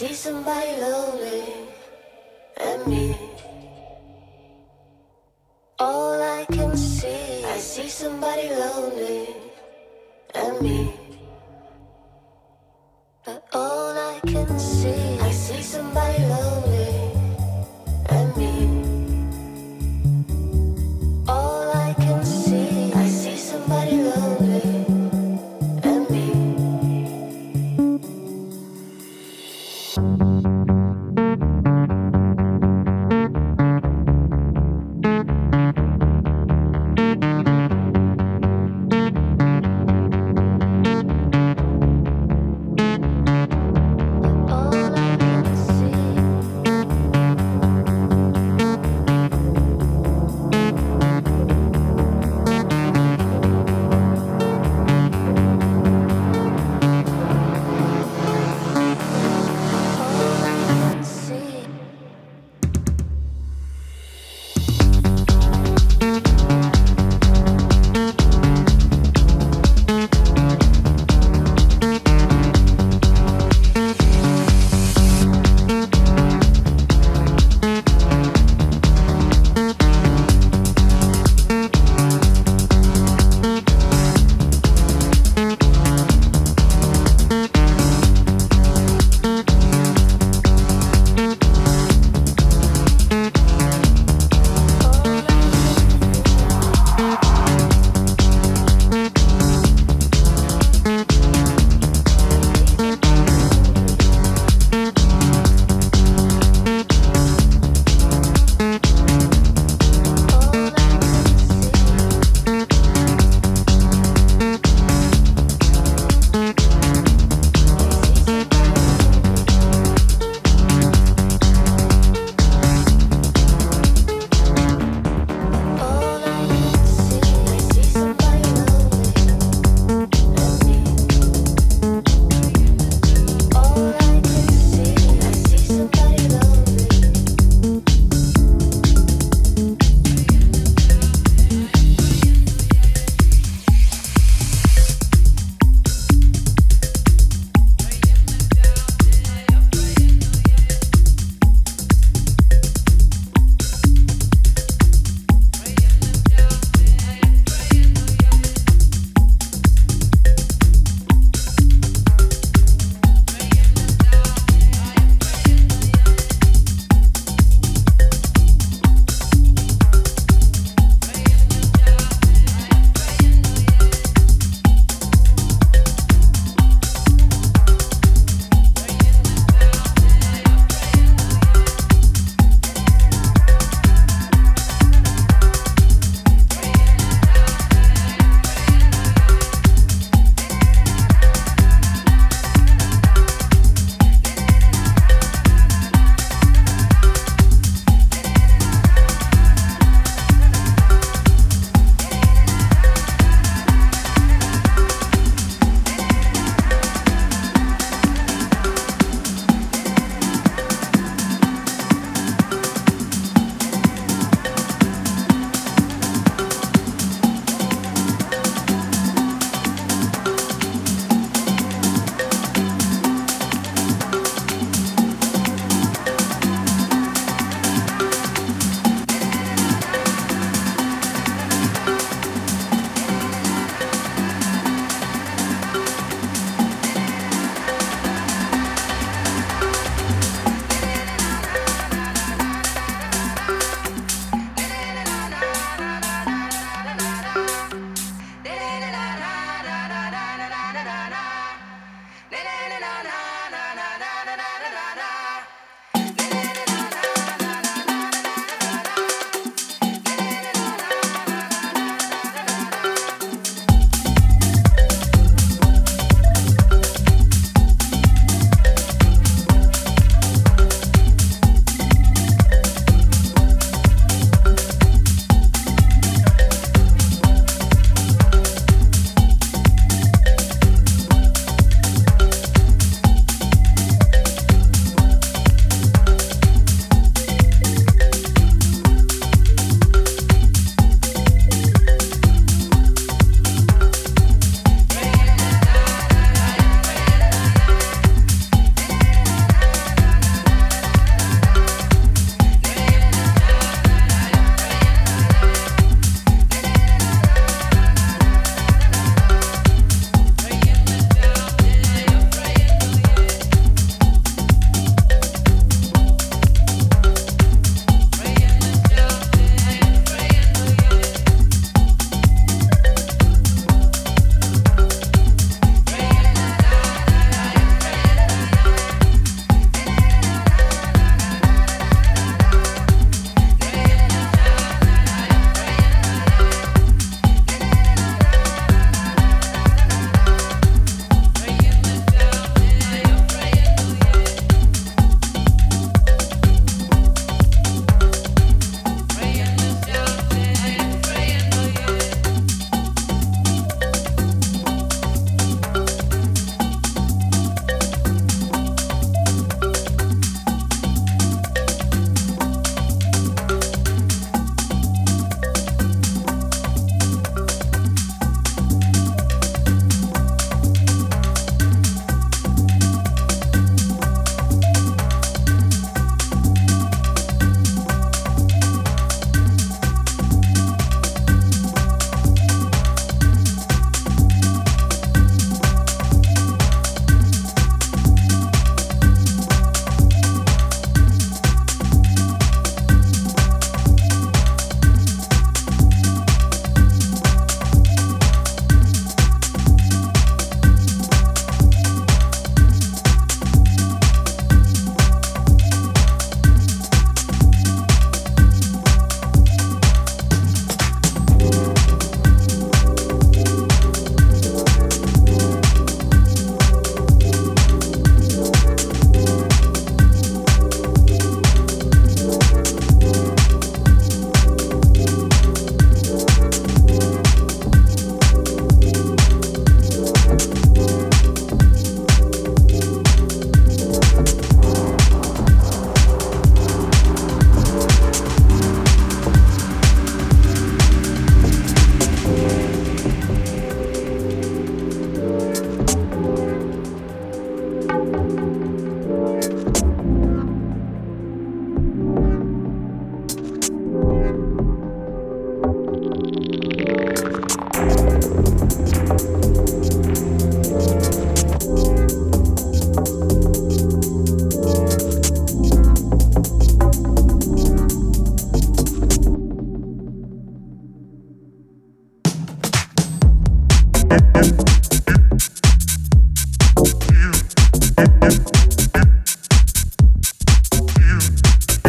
see somebody lonely and me. All I can see, I see somebody lonely and me.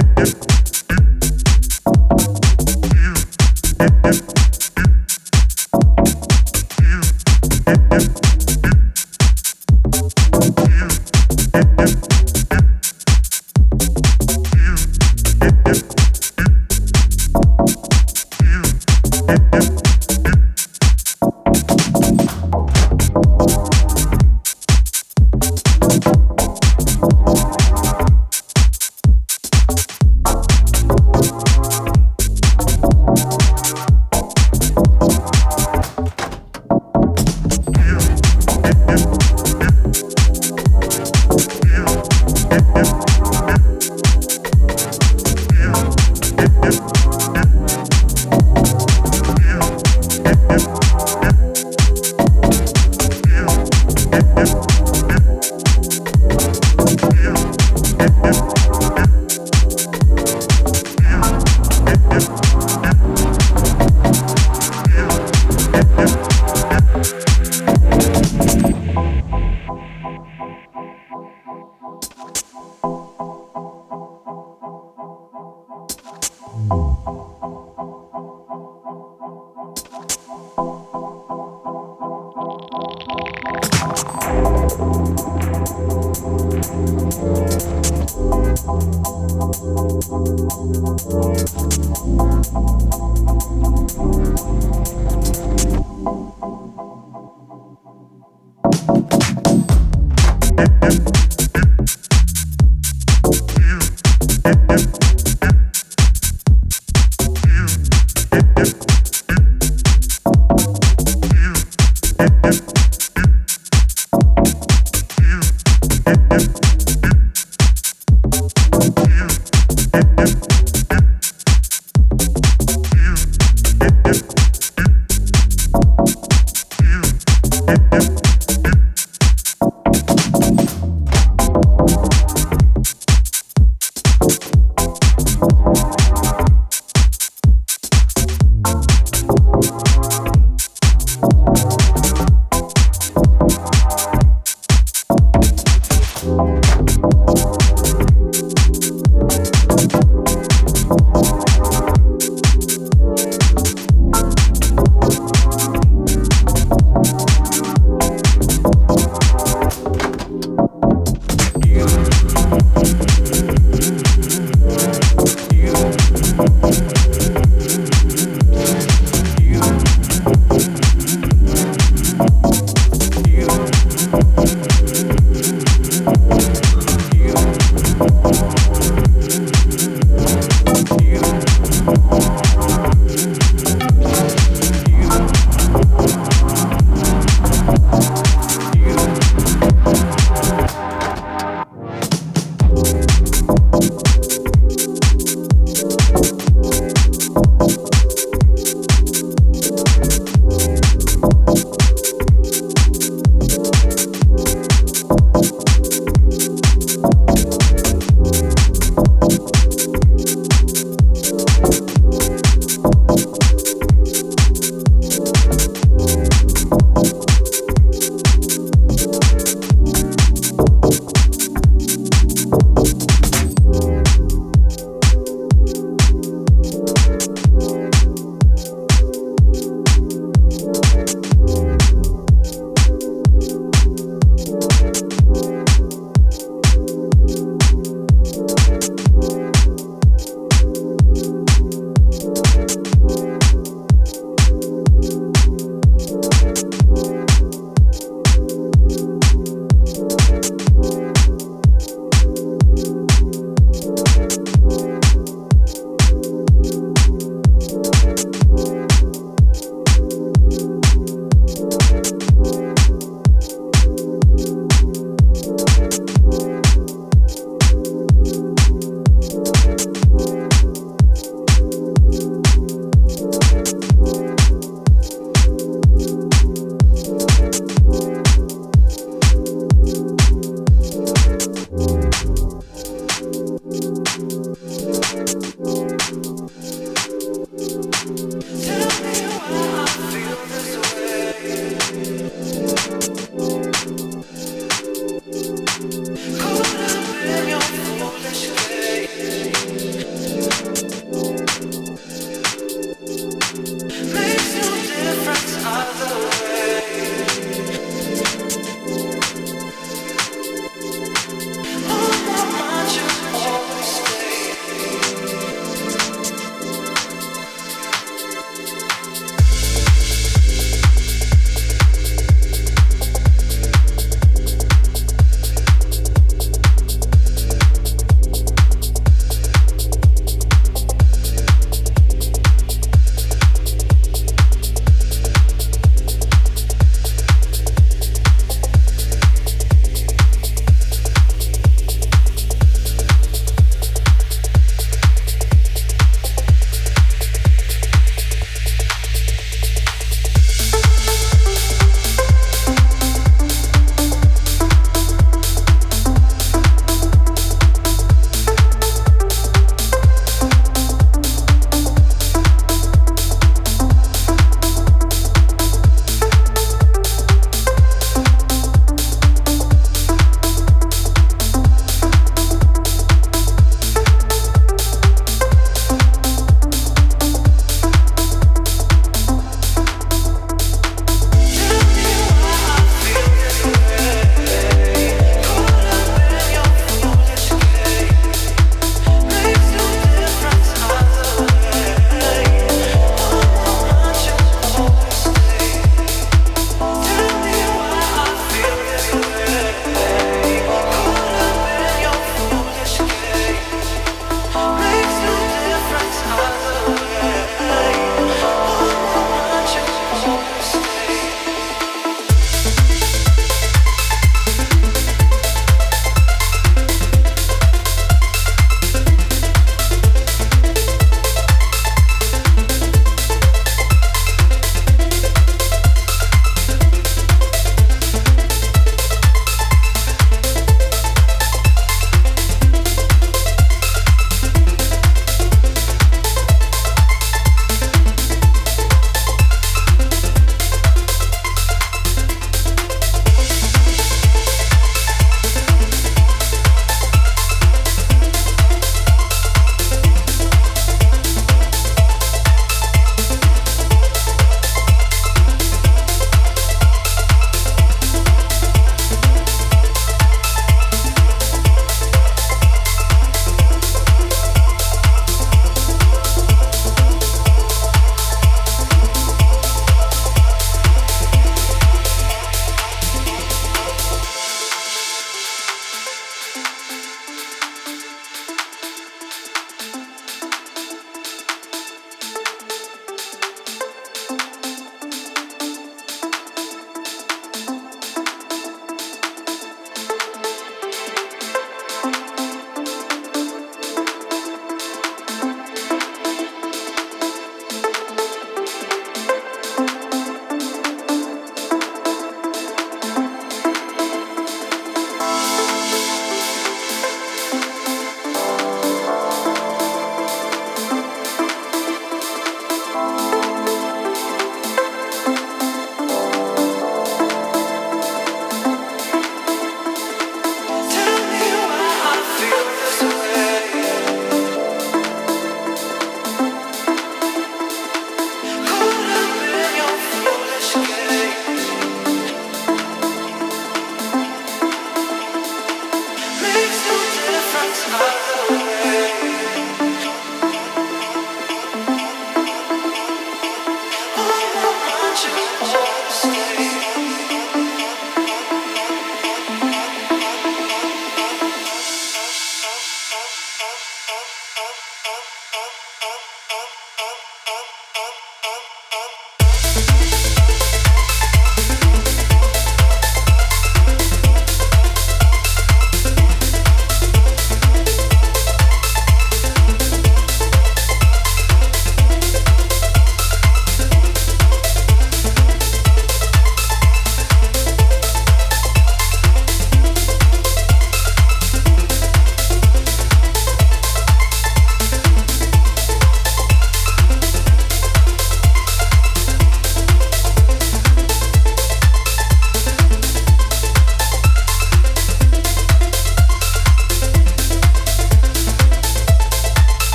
Thank you.